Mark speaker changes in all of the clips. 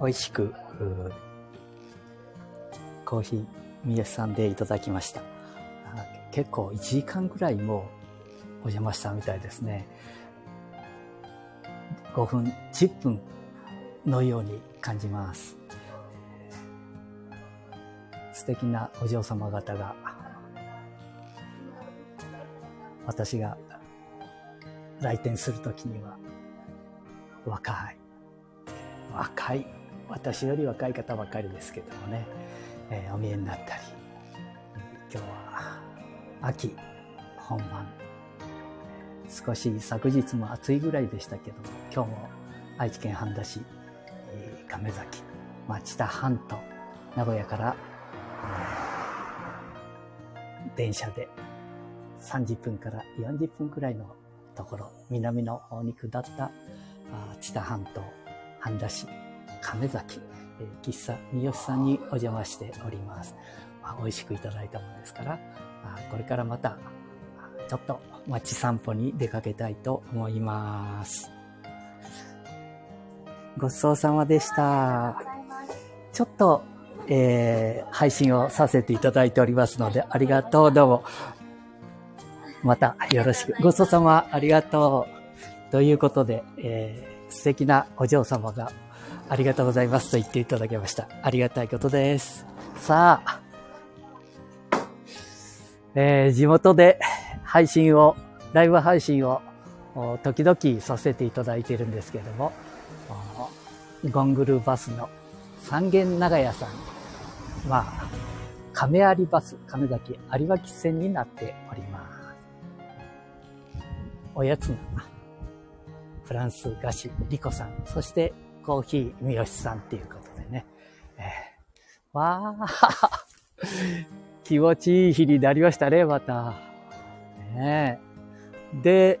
Speaker 1: 美味しく、コーヒー、三好さんでいただきました。結構1時間ぐらいもお邪魔したみたいですね。5分、10分のように感じます。素敵なお嬢様方が、私が来店するときには、若い、若い、私より若い方ばかりですけどもね、えー、お見えになったり、今日は秋本番、少し昨日も暑いぐらいでしたけども、今日も愛知県半田市、えー、亀崎、町田半島、名古屋から、えー、電車で30分から40分くらいのところ、南の方に下った知多半島、半田市、亀崎、えー、喫茶三好さんにお邪魔しております。まあ、美味しくいただいたものですから、あこれからまた、ちょっと街散歩に出かけたいと思います。ごちそうさまでした。ちょっと、えー、配信をさせていただいておりますので、ありがとう、どうも。またよろしく。ごちそうさま、ありがとう。ということで、えー、素敵なお嬢様がありがとうございますと言っていただきました。ありがたいことです。さあ、えー、地元で配信を、ライブ配信を時々させていただいているんですけれども、ゴングルバスの三軒長屋さん、まあ、亀有バス、亀崎有馬線になっております。おやつが、フランス菓子、リコさん、そしてコーヒー、三好さんっていうことでね。えー、わあ気持ちいい日になりましたね、また。ねで、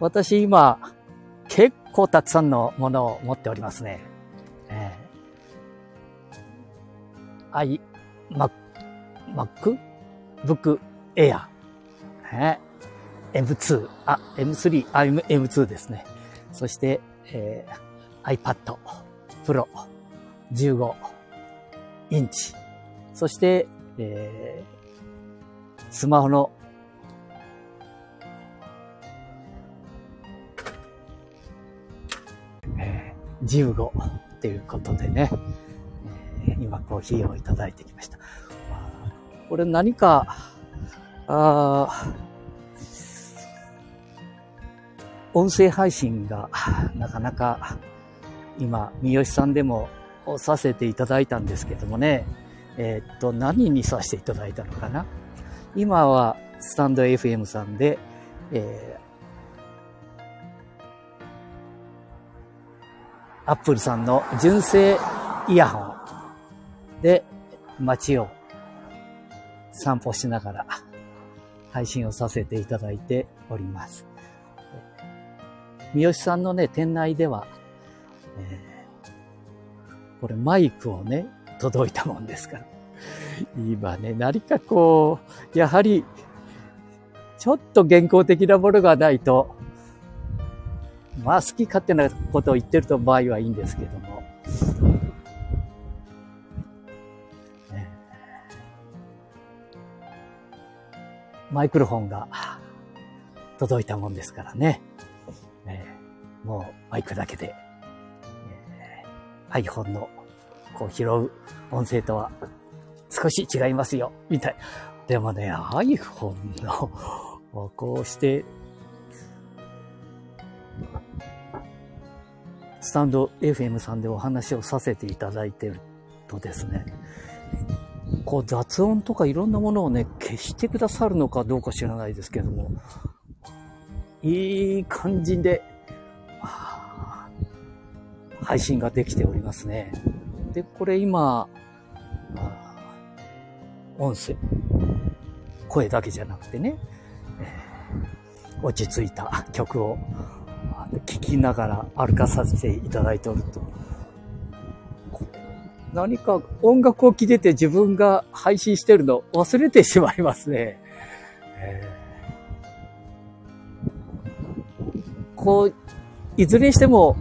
Speaker 1: 私今、結構たくさんのものを持っておりますね。えー、i、Mac、Mac、Book Air、ね、M2、あ、M3、あ、M2 ですね。そして、えー、iPad Pro 15インチ。そして、えー、スマホのえー、15ということでね、えー、今コーヒーをいただいてきました。これ何か、あ音声配信がなかなか今、三好さんでもさせていただいたんですけどもね、えー、っと、何にさせていただいたのかな？今はスタンド FM さんで、えー、アップルさんの純正イヤホンで街を散歩しながら配信をさせていただいております。三好さんのね、店内では、これマイクをね、届いたもんですから。今ね、何かこう、やはり、ちょっと現行的なものがないと、まあ好き勝手なことを言ってると場合はいいんですけども。マイクロフォンが届いたもんですからね。もうマイクだけで、iPhone のこう拾う音声とは少し違いますよ、みたい。でもね、iPhone のこうして、スタンド FM さんでお話をさせていただいてるとですね、こう雑音とかいろんなものをね、消してくださるのかどうか知らないですけども、いい感じで配信ができておりますね。で、これ今、音声、声だけじゃなくてね、えー、落ち着いた曲を聴きながら歩かさせていただいておると、何か音楽を聴いてて自分が配信してるの忘れてしまいますね。えー、こう、いずれにしても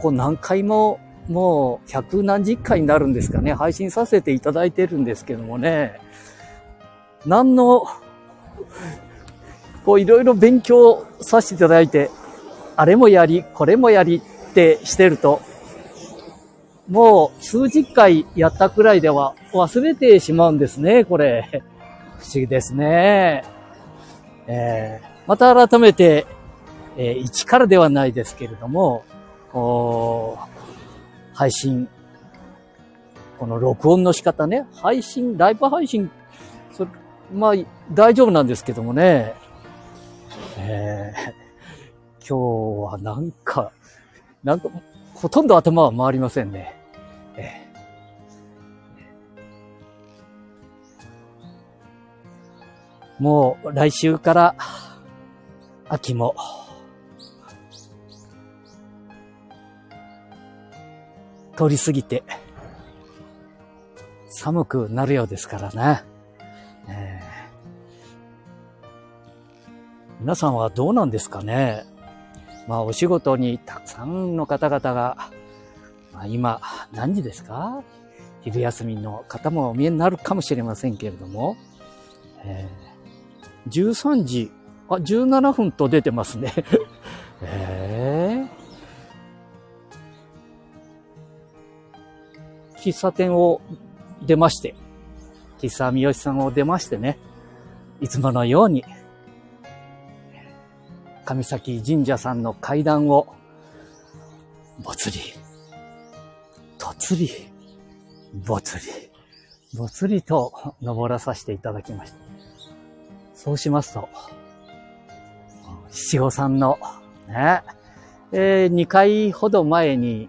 Speaker 1: こう何回ももう百何十回になるんですかね、配信させていただいてるんですけどもね、何の、こういろいろ勉強させていただいて、あれもやり、これもやりってしてると、もう数十回やったくらいでは忘れてしまうんですね、これ。不思議ですね。えー、また改めて、えー、一からではないですけれども、配信、この録音の仕方ね、配信、ライブ配信、そ、まあ、大丈夫なんですけどもね、えー、今日はなんか、なんか、ほとんど頭は回りませんね。えー、もう来週から秋も。通り過ぎて、寒くなるようですからね。えー、皆さんはどうなんですかね？まあお仕事にたくさんの方々が、まあ、今何時ですか？昼休みの方もお見えになるかもしれませんけれども、えー、13時、あ、17分と出てますね。えー喫茶店を出まして、喫茶三好さんを出ましてね、いつものように、上崎神社さんの階段を、ぼつり、とつり、ぼつり、ぼつりと登らさせていただきました。そうしますと、七五三の、ね、えー、2回ほど前に、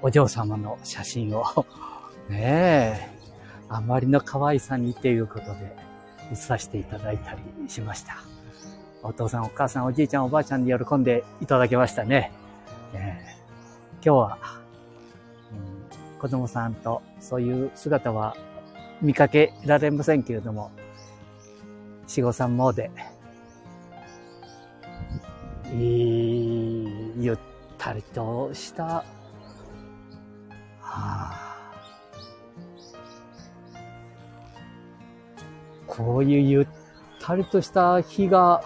Speaker 1: お嬢様の写真を ねえ、あまりの可愛さにということで、写させていただいたりしました。お父さん、お母さん、おじいちゃん、おばあちゃんに喜んでいただけましたね。えー、今日は、うん、子供さんとそういう姿は見かけられませんけれども、四五三詣で、いい、ゆったりとしたこういうゆったりとした日が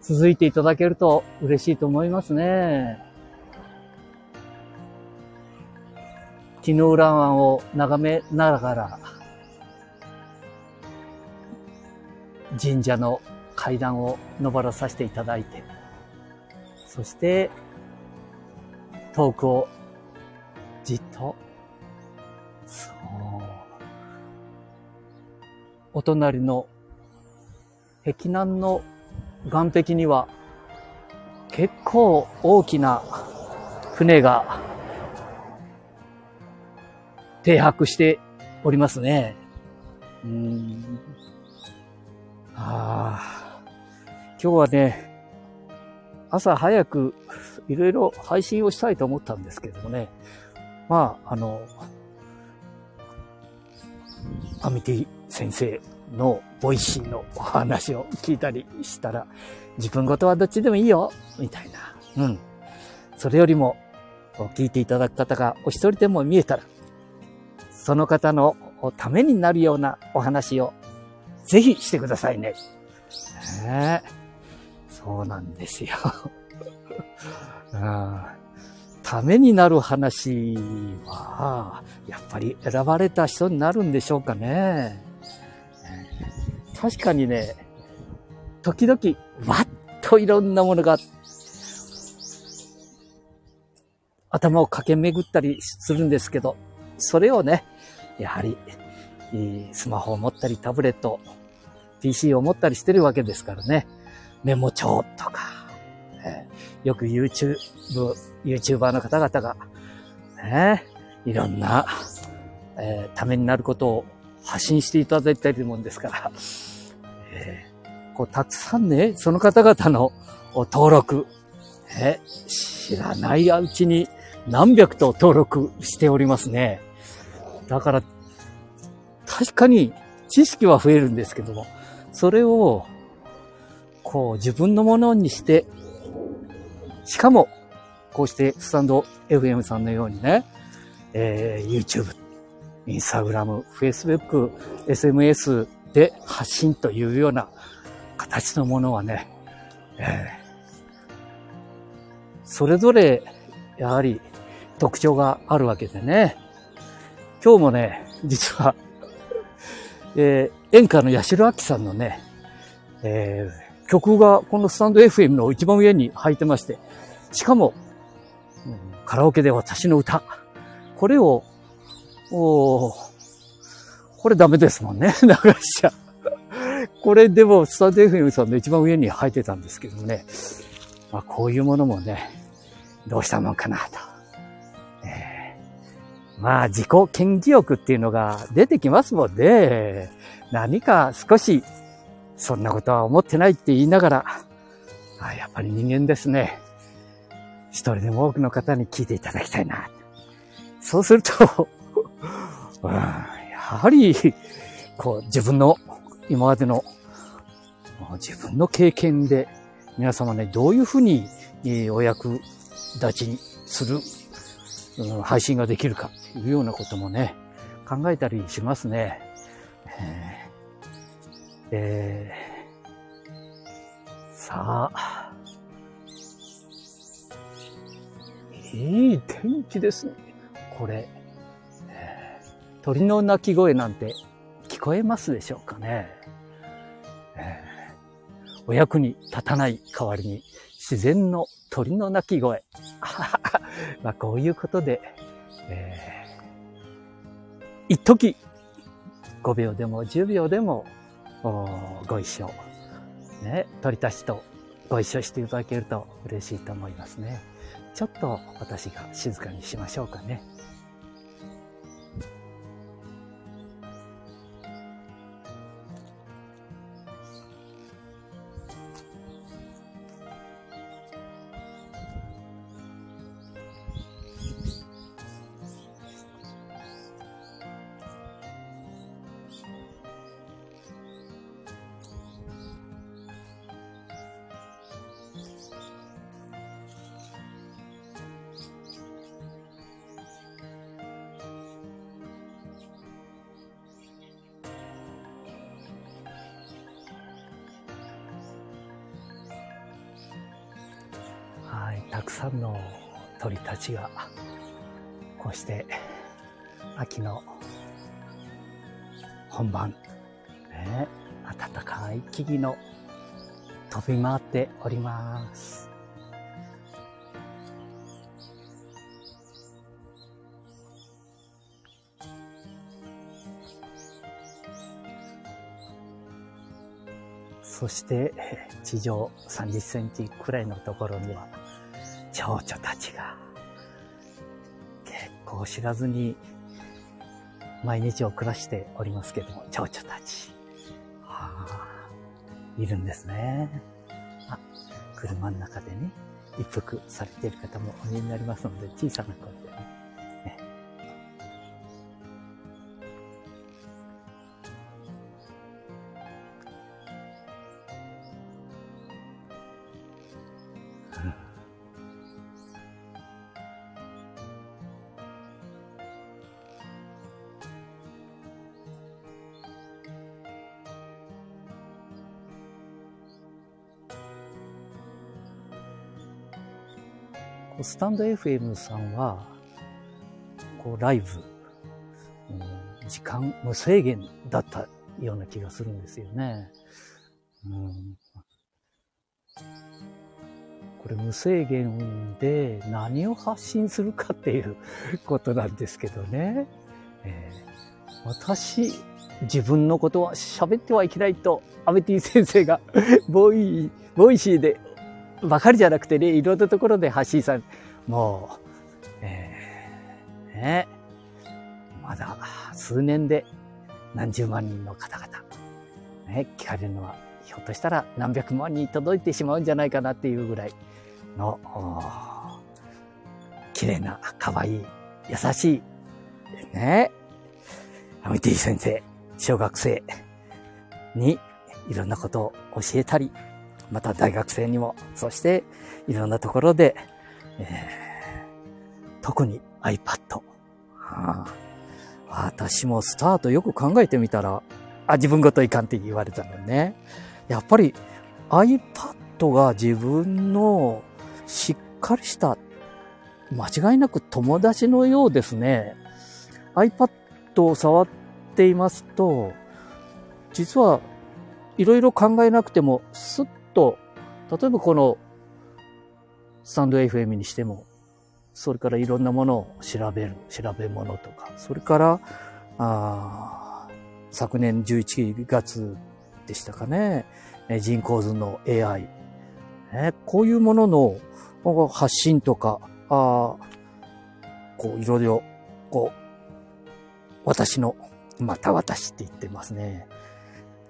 Speaker 1: 続いていただけると嬉しいと思いますね。木の浦湾を眺めながら、神社の階段を登らさせていただいて、そして、遠くをじっと、お隣の壁南の岸壁には結構大きな船が停泊しておりますね。うん。ああ。今日はね、朝早くいろいろ配信をしたいと思ったんですけどもね、まあ、あの、アミティ先生の Voicyのお話を聞いたりしたら、自分ごとはどっちでもいいよ、みたいな。うん。それよりも、聞いていただく方がお一人でも見えたら、その方のためになるようなお話をぜひしてくださいね。ねそうなんですよ。うんためになる話は、やっぱり選ばれた人になるんでしょうかね。確かにね、時々、わっといろんなものが、頭を駆け巡ったりするんですけど、それをね、やはり、スマホを持ったり、タブレット、PC を持ったりしてるわけですからね。メモ帳とかえ、よく YouTube、YouTuber の方々が、ね、いろんな、えー、ためになることを発信していただいているもんですから、えー、こう、たくさんね、その方々の登録、えー、知らないうちに何百と登録しておりますね。だから、確かに知識は増えるんですけども、それを、こう自分のものにしてしかも、こうしてスタンド FM さんのようにね、えー、YouTube、Instagram、Facebook、SMS で発信というような形のものはね、えー、それぞれやはり特徴があるわけでね。今日もね、実は、えー、演歌の八代亜紀さんのね、えー、曲がこのスタンド FM の一番上に入ってまして、しかも、うん、カラオケで私の歌、これを、おこれダメですもんね、流しちゃ。これでもスタンド FM さんの一番上に入ってたんですけどもね、まあ、こういうものもね、どうしたもんかなと。えー、まあ自己顕示欲っていうのが出てきますもんね。何か少しそんなことは思ってないって言いながら、あやっぱり人間ですね。一人でも多くの方に聞いていただきたいな。そうすると うん、やはり、こう、自分の、今までの、自分の経験で、皆様ね、どういうふうに、お役立ちにする、うん、配信ができるか、というようなこともね、考えたりしますね。えー、えー、さあ、いい天気ですね。これ、鳥の鳴き声なんて聞こえますでしょうかね？えー、お役に立たない代わりに自然の鳥の鳴き声。まあこういうことで、えー、一時5秒でも10秒でもご一緒、ね、鳥たちとご一緒していただけると嬉しいと思いますね。ちょっと私が静かにしましょうかね。たくさんの鳥たちがこうして秋の本番、ね、暖かい木々の飛び回っております。そして地上30センチくらいのところには蝶々たちが結構知らずに毎日を暮らしておりますけども、蝶々たち。はあ、いるんですね。あ、車の中でね、一服されている方もお見えになりますので、小さな声でね、スタンド FM さんは、こう、ライブ、うん、時間無制限だったような気がするんですよね。うん、これ無制限で何を発信するかっていうことなんですけどね。えー、私、自分のことは喋ってはいけないと、アベティ先生がボイ、 Voicyでばかりじゃなくてね、いろんなところで発信され、もう、えー、ね、まだ数年で何十万人の方々、ね、聞かれるのは、ひょっとしたら何百万人届いてしまうんじゃないかなっていうぐらいの、綺麗な、可愛い、優しい、ね、アミティ先生、小学生にいろんなことを教えたり、また大学生にも、そしていろんなところで、えー、特に iPad。はあ、私もスタートよく考えてみたら、あ、自分ごといかんって言われたのね。やっぱり iPad が自分のしっかりした間違いなく友達のようですね。iPad を触っていますと、実はいろいろ考えなくても、すっと、例えばこのスタンド FM にしても、それからいろんなものを調べる、調べ物とか、それから、あ昨年11月でしたかね、人工図の AI、ね、こういうものの発信とか、あこういろいろ、こう、私の、また私って言ってますね。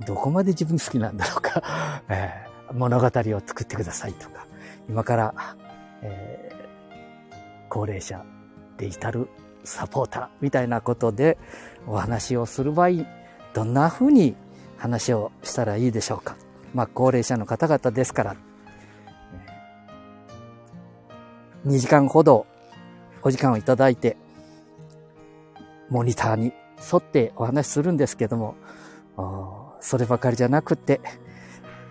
Speaker 1: どこまで自分好きなんだろうか、えー、物語を作ってくださいとか、今から、えー、高齢者デジタルサポーターみたいなことでお話をする場合、どんな風に話をしたらいいでしょうか。まあ、高齢者の方々ですから、2時間ほどお時間をいただいて、モニターに沿ってお話しするんですけども、そればかりじゃなくて、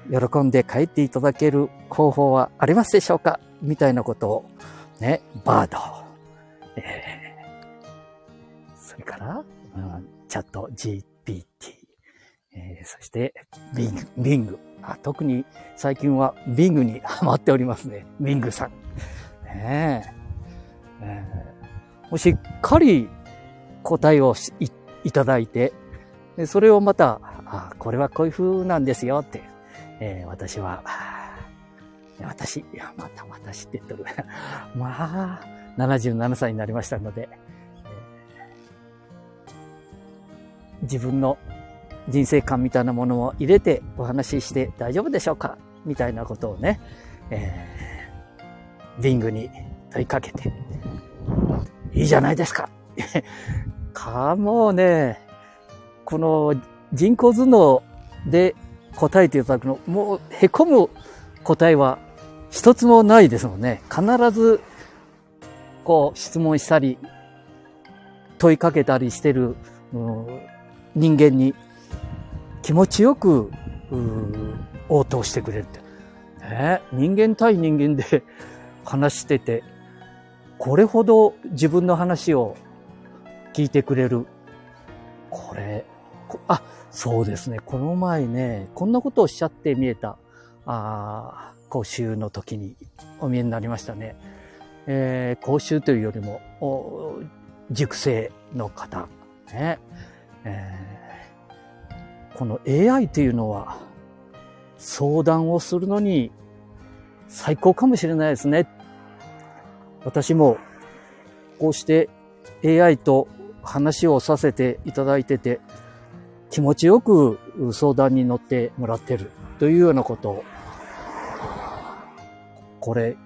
Speaker 1: 喜んで帰っていただける方法はありますでしょうか？みたいなことを、ね、バード、えー、それから、うん、チャット GPT、えー、そして、ビング、ビング。あ特に最近はビングにハマっておりますね。ビングさん。ねえー、もしっかり答えをいいただいて、それをまた、あこれはこういう風なんですよって、えー、私は、私、いや、また私って言っとる。まあ、77歳になりましたので、えー、自分の人生観みたいなものを入れてお話しして大丈夫でしょうか？みたいなことをね、えーリングに問いかけて、いいじゃないですか。か、もうね、この人工頭脳で答えていただくの、もう凹む答えは一つもないですもんね。必ず、こう質問したり、問いかけたりしてる、人間に気持ちよく応答してくれるって。ね、人間対人間で話してて、これほど自分の話を聞いてくれる。これ、あ、そうですね。この前ね、こんなことをおっしゃって見えた、あ講習の時にお見えになりましたね。えー、講習というよりも、熟成の方、ね。えー、この AI というのは、相談をするのに最高かもしれないですね。私もこうして AI と話をさせていただいてて、気持ちよく相談に乗ってもらってるというようなこと、これ、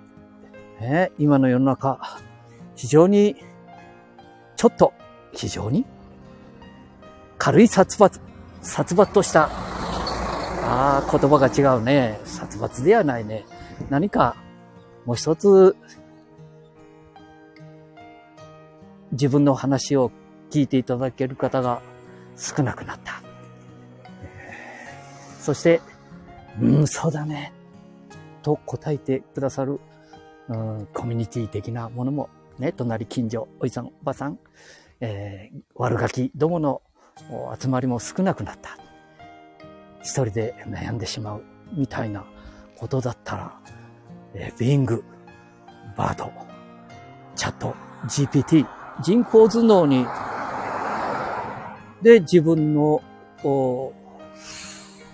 Speaker 1: ね、今の世の中、非常に、ちょっと、非常に、軽い殺伐、殺伐とした、ああ、言葉が違うね。殺伐ではないね。何かもう一つ自分の話を聞いていただける方が少なくなった。そして、うん、そうだね。と答えてくださる、うん、コミュニティ的なものも、ね、隣近所、おじさん、おばさん、えー、悪ガキどもの集まりも少なくなった。一人で悩んでしまうみたいなことだったら、えー、ビング、バード、チャット、GPT、人工頭脳に、で自分の、お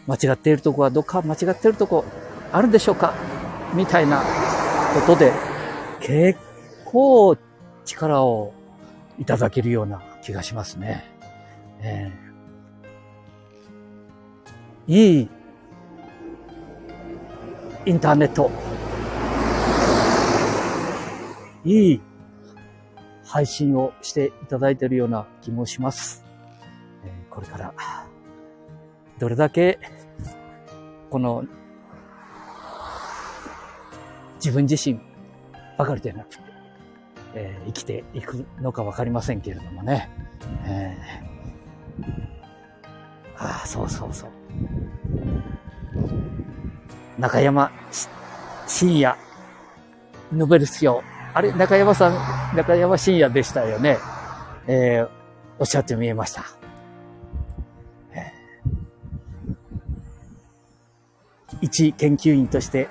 Speaker 1: 間違っているとこはどっか間違っているとこあるでしょうかみたいなことで、結構力をいただけるような気がしますね。えー、いいインターネット、いい配信をしていただいているような気もします。これから、どれだけ、この、自分自身、ばかりではなくて、えー、生きていくのかわかりませんけれどもね。えー、ああ、そうそうそう。中山深夜、ノベル賞。あれ、中山さん、中山深夜でしたよね。えー、おっしゃって見えました。一研究員として、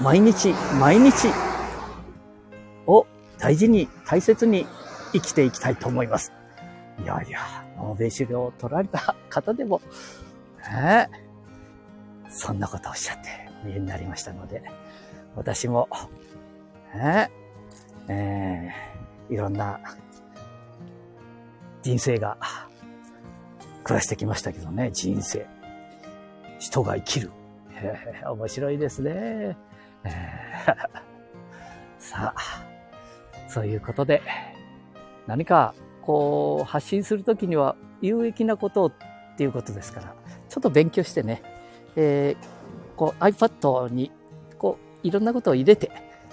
Speaker 1: 毎日、毎日を大事に、大切に生きていきたいと思います。いやいや、ノーベル賞を取られた方でも、ね、そんなことをおっしゃって見えになりましたので、私も、ね、えー、いろんな人生が暮らしてきましたけどね、人生。人が生きる。えー、面白いですね。えー、さあ、そういうことで、何かこう発信するときには有益なことっていうことですから、ちょっと勉強してね、えー、こう iPad にこういろんなことを入れて、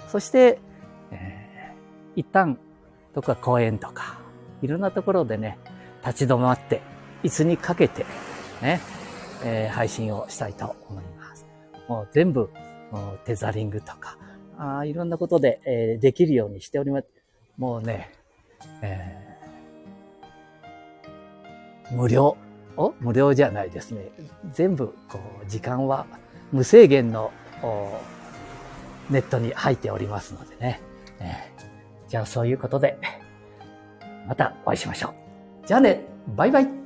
Speaker 1: そして、えー、一旦どこか公園とか、いろんなところでね、立ち止まって、椅子にかけて、ね、えー、配信をしたいと思います。もう全部、テザリングとか、あいろんなことで、えー、できるようにしております。もうね、えー、無料お？無料じゃないですね。全部、こう、時間は無制限のネットに入っておりますのでね。えー、じゃあそういうことで、またお会いしましょう。じゃあね、バイバイ。